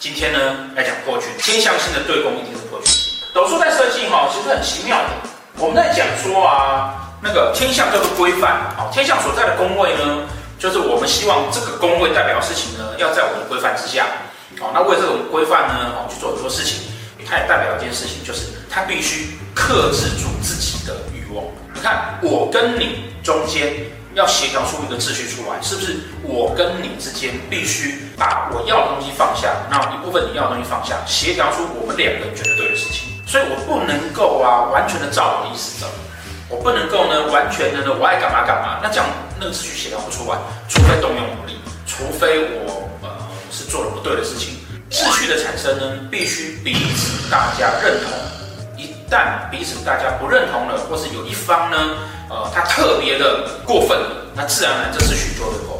今天呢，来讲破军，天象性的对宫一定是破军。斗数在设计哈，其实很奇妙的。我们在讲说啊，那个天象叫做规范，好，天象所在的宫位呢，就是我们希望这个宫位代表的事情呢，要在我们的规范之下。好，那为这种规范呢，好去做很多事情，它也代表一件事情，就是它必须克制住自己的欲望。你看，我跟你中间要协调出一个秩序出来，是不是？我跟你之间必须把我要的东西放下，那一部分你要的东西放下，协调出我们两个人觉得对的事情。所以我不能够啊，完全的照我的意思走，我不能够呢，完全的呢，我爱干嘛干嘛。那这样那个秩序协调不出来，除非动用武力，除非我呃是做了不对的事情。秩序的产生呢，必须彼此大家认同。但彼此大家不认同了，或是有一方呢，呃，他特别的过分，那自然而然这秩序就会破。